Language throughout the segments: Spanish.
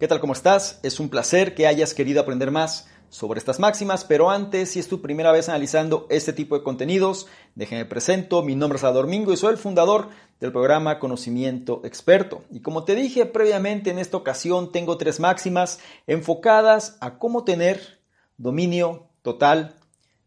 ¿Qué tal? ¿Cómo estás? Es un placer que hayas querido aprender más sobre estas máximas, pero antes, si es tu primera vez analizando este tipo de contenidos, déjeme presento, mi nombre es Salvador Mingo y soy el fundador del programa Conocimiento Experto. Y como te dije previamente, en esta ocasión tengo tres máximas enfocadas a cómo tener dominio total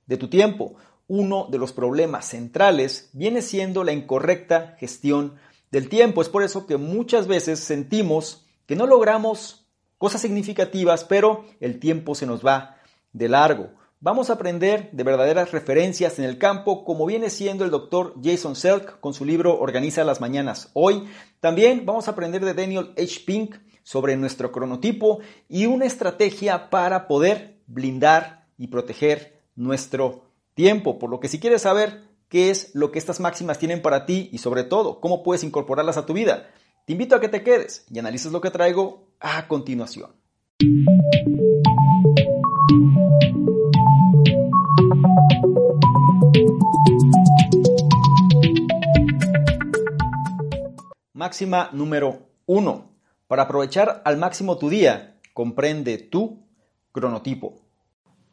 de tu tiempo. Uno de los problemas centrales viene siendo la incorrecta gestión del tiempo. Es por eso que muchas veces sentimos que no logramos cosas significativas, pero el tiempo se nos va de largo. Vamos a aprender de verdaderas referencias en el campo, como viene siendo el doctor Jason Selk con su libro Organiza las Mañanas Hoy. También vamos a aprender de Daniel H. Pink sobre nuestro cronotipo y una estrategia para poder blindar y proteger nuestro tiempo. Por lo que si quieres saber qué es lo que estas máximas tienen para ti y sobre todo cómo puedes incorporarlas a tu vida, te invito a que te quedes y analices lo que traigo a continuación. Máxima número 1. Para aprovechar al máximo tu día, comprende tu cronotipo.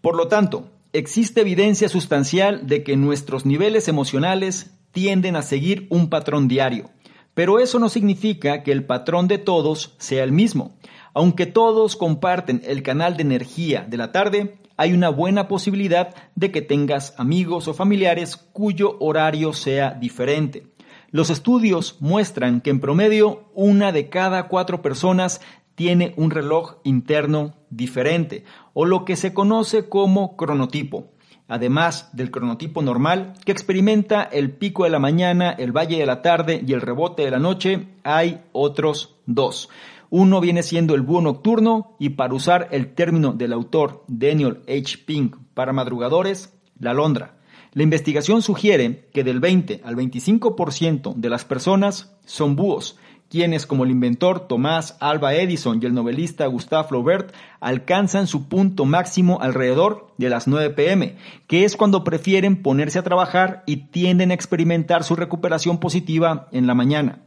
Por lo tanto, existe evidencia sustancial de que nuestros niveles emocionales tienden a seguir un patrón diario pero eso no significa que el patrón de todos sea el mismo. Aunque todos comparten el canal de energía de la tarde, hay una buena posibilidad de que tengas amigos o familiares cuyo horario sea diferente. Los estudios muestran que en promedio una de cada cuatro personas tiene un reloj interno diferente, o lo que se conoce como cronotipo además del cronotipo normal, que experimenta el pico de la mañana, el valle de la tarde y el rebote de la noche, hay otros dos. Uno viene siendo el búho nocturno y para usar el término del autor Daniel H. Pink para madrugadores, la alondra. La investigación sugiere que del 20 al 25% de las personas son búhos quienes como el inventor Tomás Alba Edison y el novelista Gustave Flaubert alcanzan su punto máximo alrededor de las 9 pm, que es cuando prefieren ponerse a trabajar y tienden a experimentar su recuperación positiva en la mañana.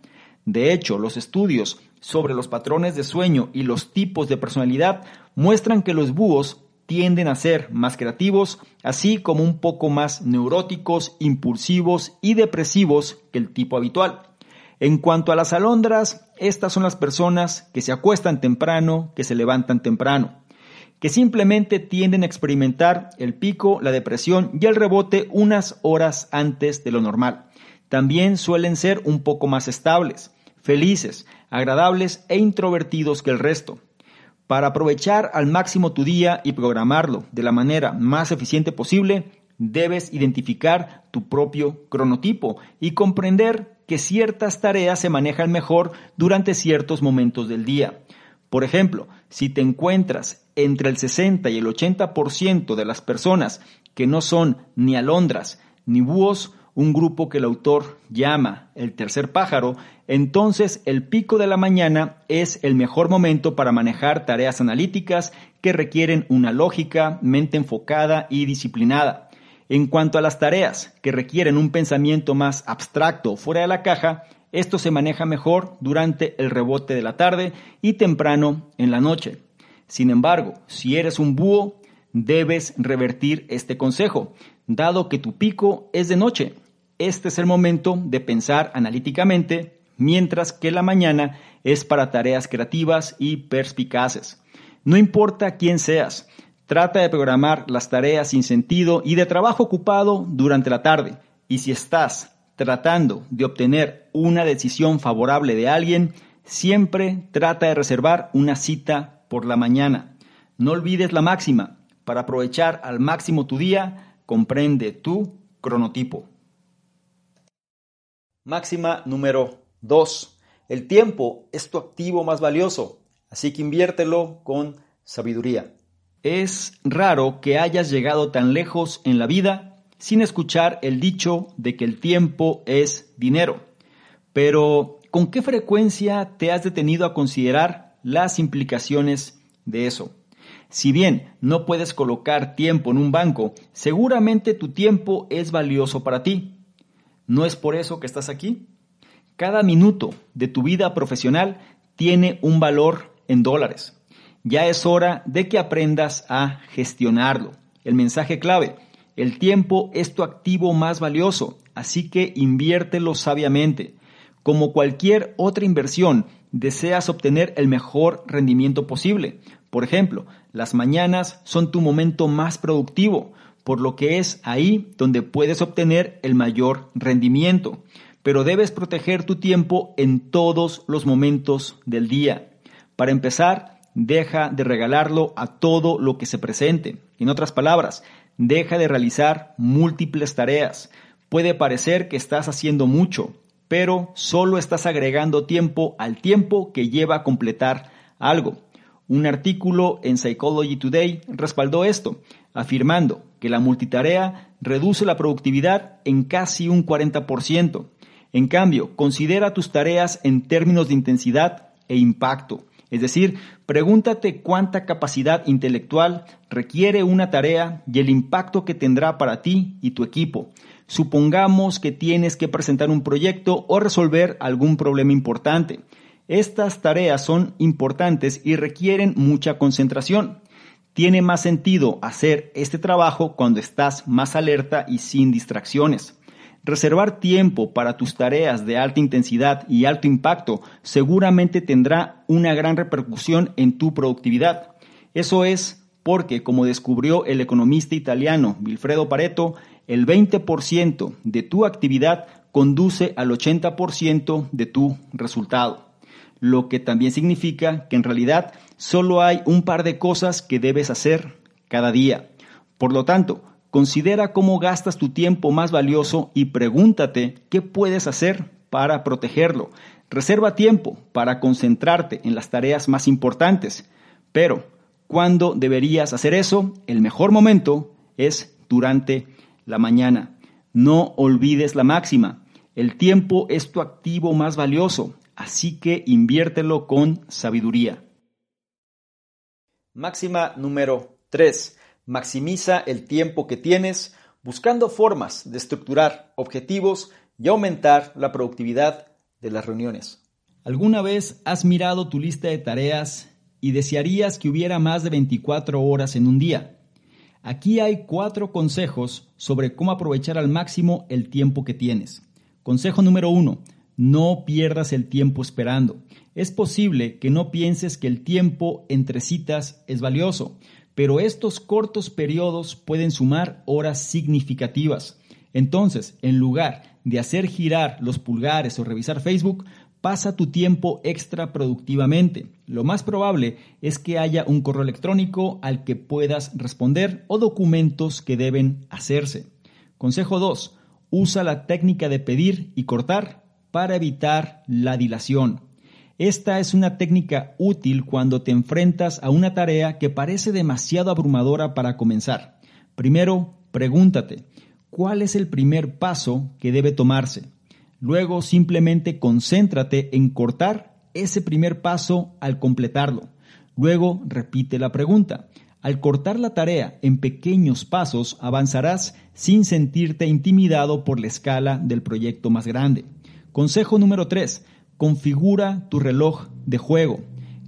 De hecho, los estudios sobre los patrones de sueño y los tipos de personalidad muestran que los búhos tienden a ser más creativos, así como un poco más neuróticos, impulsivos y depresivos que el tipo habitual. En cuanto a las alondras, estas son las personas que se acuestan temprano, que se levantan temprano, que simplemente tienden a experimentar el pico, la depresión y el rebote unas horas antes de lo normal. También suelen ser un poco más estables, felices, agradables e introvertidos que el resto. Para aprovechar al máximo tu día y programarlo de la manera más eficiente posible, debes identificar tu propio cronotipo y comprender que ciertas tareas se manejan mejor durante ciertos momentos del día. Por ejemplo, si te encuentras entre el 60 y el 80% de las personas que no son ni alondras ni búhos, un grupo que el autor llama el tercer pájaro, entonces el pico de la mañana es el mejor momento para manejar tareas analíticas que requieren una lógica, mente enfocada y disciplinada. En cuanto a las tareas que requieren un pensamiento más abstracto fuera de la caja, esto se maneja mejor durante el rebote de la tarde y temprano en la noche. Sin embargo, si eres un búho, debes revertir este consejo, dado que tu pico es de noche. Este es el momento de pensar analíticamente, mientras que la mañana es para tareas creativas y perspicaces. No importa quién seas, Trata de programar las tareas sin sentido y de trabajo ocupado durante la tarde. Y si estás tratando de obtener una decisión favorable de alguien, siempre trata de reservar una cita por la mañana. No olvides la máxima. Para aprovechar al máximo tu día, comprende tu cronotipo. Máxima número 2. El tiempo es tu activo más valioso, así que inviértelo con sabiduría. Es raro que hayas llegado tan lejos en la vida sin escuchar el dicho de que el tiempo es dinero. Pero, ¿con qué frecuencia te has detenido a considerar las implicaciones de eso? Si bien no puedes colocar tiempo en un banco, seguramente tu tiempo es valioso para ti. ¿No es por eso que estás aquí? Cada minuto de tu vida profesional tiene un valor en dólares. Ya es hora de que aprendas a gestionarlo. El mensaje clave, el tiempo es tu activo más valioso, así que inviértelo sabiamente. Como cualquier otra inversión, deseas obtener el mejor rendimiento posible. Por ejemplo, las mañanas son tu momento más productivo, por lo que es ahí donde puedes obtener el mayor rendimiento. Pero debes proteger tu tiempo en todos los momentos del día. Para empezar, deja de regalarlo a todo lo que se presente. En otras palabras, deja de realizar múltiples tareas. Puede parecer que estás haciendo mucho, pero solo estás agregando tiempo al tiempo que lleva a completar algo. Un artículo en Psychology Today respaldó esto, afirmando que la multitarea reduce la productividad en casi un 40%. En cambio, considera tus tareas en términos de intensidad e impacto. Es decir, pregúntate cuánta capacidad intelectual requiere una tarea y el impacto que tendrá para ti y tu equipo. Supongamos que tienes que presentar un proyecto o resolver algún problema importante. Estas tareas son importantes y requieren mucha concentración. Tiene más sentido hacer este trabajo cuando estás más alerta y sin distracciones. Reservar tiempo para tus tareas de alta intensidad y alto impacto seguramente tendrá una gran repercusión en tu productividad. Eso es porque, como descubrió el economista italiano Wilfredo Pareto, el 20% de tu actividad conduce al 80% de tu resultado. Lo que también significa que en realidad solo hay un par de cosas que debes hacer cada día. Por lo tanto, Considera cómo gastas tu tiempo más valioso y pregúntate qué puedes hacer para protegerlo. Reserva tiempo para concentrarte en las tareas más importantes. Pero, ¿cuándo deberías hacer eso? El mejor momento es durante la mañana. No olvides la máxima. El tiempo es tu activo más valioso, así que inviértelo con sabiduría. Máxima número 3. Maximiza el tiempo que tienes buscando formas de estructurar objetivos y aumentar la productividad de las reuniones. ¿Alguna vez has mirado tu lista de tareas y desearías que hubiera más de 24 horas en un día? Aquí hay cuatro consejos sobre cómo aprovechar al máximo el tiempo que tienes. Consejo número uno, no pierdas el tiempo esperando. Es posible que no pienses que el tiempo entre citas es valioso, pero estos cortos periodos pueden sumar horas significativas. Entonces, en lugar de hacer girar los pulgares o revisar Facebook, pasa tu tiempo extra productivamente. Lo más probable es que haya un correo electrónico al que puedas responder o documentos que deben hacerse. Consejo 2. Usa la técnica de pedir y cortar para evitar la dilación. Esta es una técnica útil cuando te enfrentas a una tarea que parece demasiado abrumadora para comenzar. Primero, pregúntate, ¿cuál es el primer paso que debe tomarse? Luego, simplemente concéntrate en cortar ese primer paso al completarlo. Luego, repite la pregunta. Al cortar la tarea en pequeños pasos, avanzarás sin sentirte intimidado por la escala del proyecto más grande. Consejo número 3. Configura tu reloj de juego.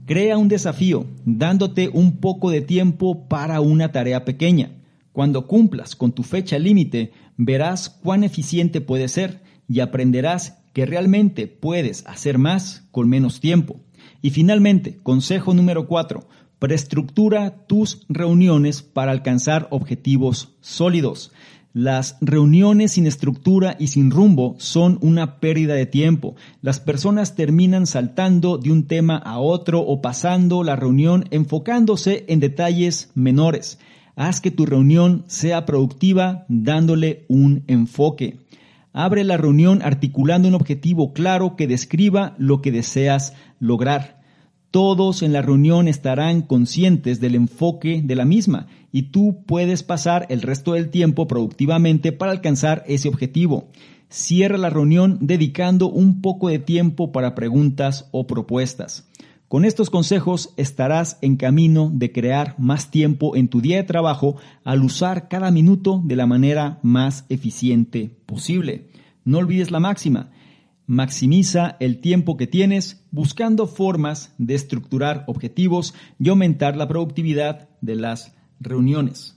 Crea un desafío, dándote un poco de tiempo para una tarea pequeña. Cuando cumplas con tu fecha límite, verás cuán eficiente puedes ser y aprenderás que realmente puedes hacer más con menos tiempo. Y finalmente, consejo número 4, preestructura tus reuniones para alcanzar objetivos sólidos. Las reuniones sin estructura y sin rumbo son una pérdida de tiempo. Las personas terminan saltando de un tema a otro o pasando la reunión enfocándose en detalles menores. Haz que tu reunión sea productiva dándole un enfoque. Abre la reunión articulando un objetivo claro que describa lo que deseas lograr. Todos en la reunión estarán conscientes del enfoque de la misma y tú puedes pasar el resto del tiempo productivamente para alcanzar ese objetivo. Cierra la reunión dedicando un poco de tiempo para preguntas o propuestas. Con estos consejos estarás en camino de crear más tiempo en tu día de trabajo al usar cada minuto de la manera más eficiente posible. No olvides la máxima. Maximiza el tiempo que tienes buscando formas de estructurar objetivos y aumentar la productividad de las reuniones.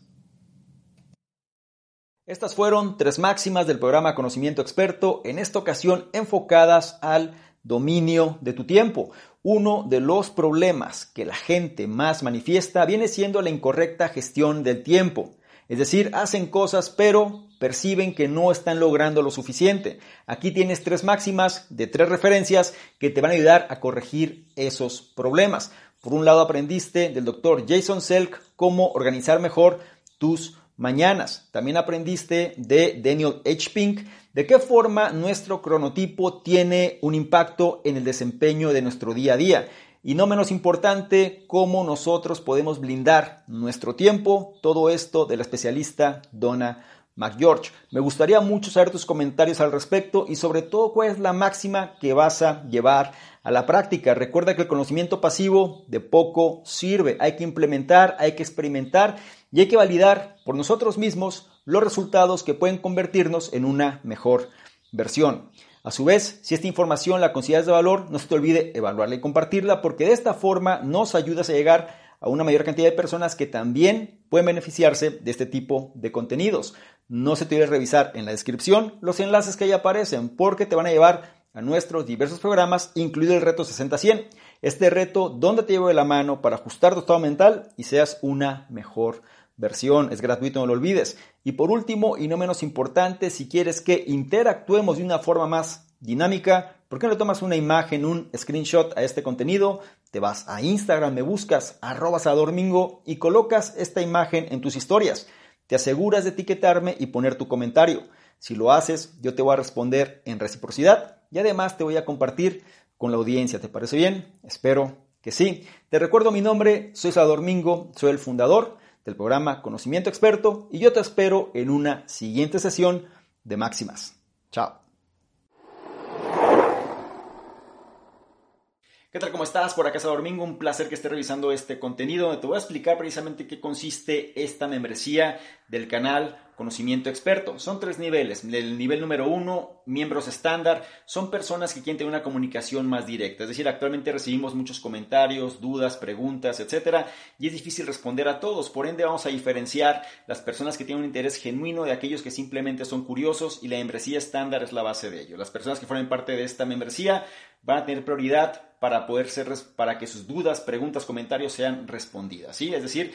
Estas fueron tres máximas del programa Conocimiento Experto, en esta ocasión enfocadas al dominio de tu tiempo. Uno de los problemas que la gente más manifiesta viene siendo la incorrecta gestión del tiempo. Es decir, hacen cosas pero perciben que no están logrando lo suficiente. Aquí tienes tres máximas de tres referencias que te van a ayudar a corregir esos problemas. Por un lado aprendiste del doctor Jason Selk cómo organizar mejor tus mañanas. También aprendiste de Daniel H. Pink de qué forma nuestro cronotipo tiene un impacto en el desempeño de nuestro día a día. Y no menos importante, cómo nosotros podemos blindar nuestro tiempo. Todo esto de la especialista Donna McGeorge. Me gustaría mucho saber tus comentarios al respecto y sobre todo cuál es la máxima que vas a llevar a la práctica. Recuerda que el conocimiento pasivo de poco sirve. Hay que implementar, hay que experimentar y hay que validar por nosotros mismos los resultados que pueden convertirnos en una mejor versión. A su vez, si esta información la consideras de valor, no se te olvide evaluarla y compartirla porque de esta forma nos ayudas a llegar a una mayor cantidad de personas que también pueden beneficiarse de este tipo de contenidos. No se te olvide revisar en la descripción los enlaces que ahí aparecen porque te van a llevar a nuestros diversos programas, incluido el reto 60-100. Este reto donde te llevo de la mano para ajustar tu estado mental y seas una mejor versión. Es gratuito, no lo olvides. Y por último, y no menos importante, si quieres que interactuemos de una forma más dinámica, ¿por qué no tomas una imagen, un screenshot a este contenido? Te vas a Instagram, me buscas arroba domingo y colocas esta imagen en tus historias. Te aseguras de etiquetarme y poner tu comentario. Si lo haces, yo te voy a responder en reciprocidad y además te voy a compartir con la audiencia. ¿Te parece bien? Espero que sí. Te recuerdo mi nombre, soy Salvador Mingo, soy el fundador del programa Conocimiento Experto y yo te espero en una siguiente sesión de Máximas. Chao. ¿Qué? ¿Cómo estás? Por acá Domingo, un placer que estés revisando este contenido donde te voy a explicar precisamente qué consiste esta membresía del canal conocimiento experto. Son tres niveles. El nivel número uno, miembros estándar, son personas que quieren tener una comunicación más directa. Es decir, actualmente recibimos muchos comentarios, dudas, preguntas, etcétera, y es difícil responder a todos. Por ende, vamos a diferenciar las personas que tienen un interés genuino de aquellos que simplemente son curiosos y la membresía estándar es la base de ello. Las personas que formen parte de esta membresía van a tener prioridad para poder ser, para que sus dudas, preguntas, comentarios sean respondidas. ¿sí? Es decir,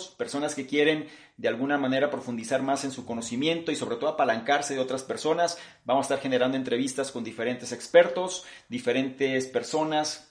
personas que quieren de alguna manera profundizar más en su conocimiento y sobre todo apalancarse de otras personas. Vamos a estar generando entrevistas con diferentes expertos, diferentes personas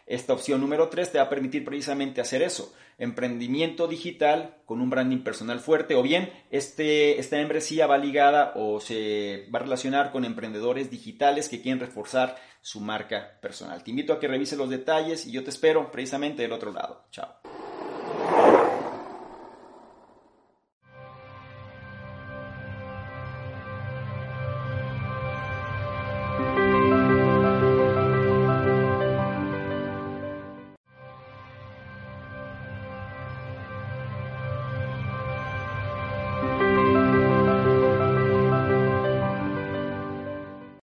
esta opción número 3 te va a permitir precisamente hacer eso, emprendimiento digital con un branding personal fuerte o bien este, esta membresía va ligada o se va a relacionar con emprendedores digitales que quieren reforzar su marca personal. Te invito a que revises los detalles y yo te espero precisamente del otro lado. Chao.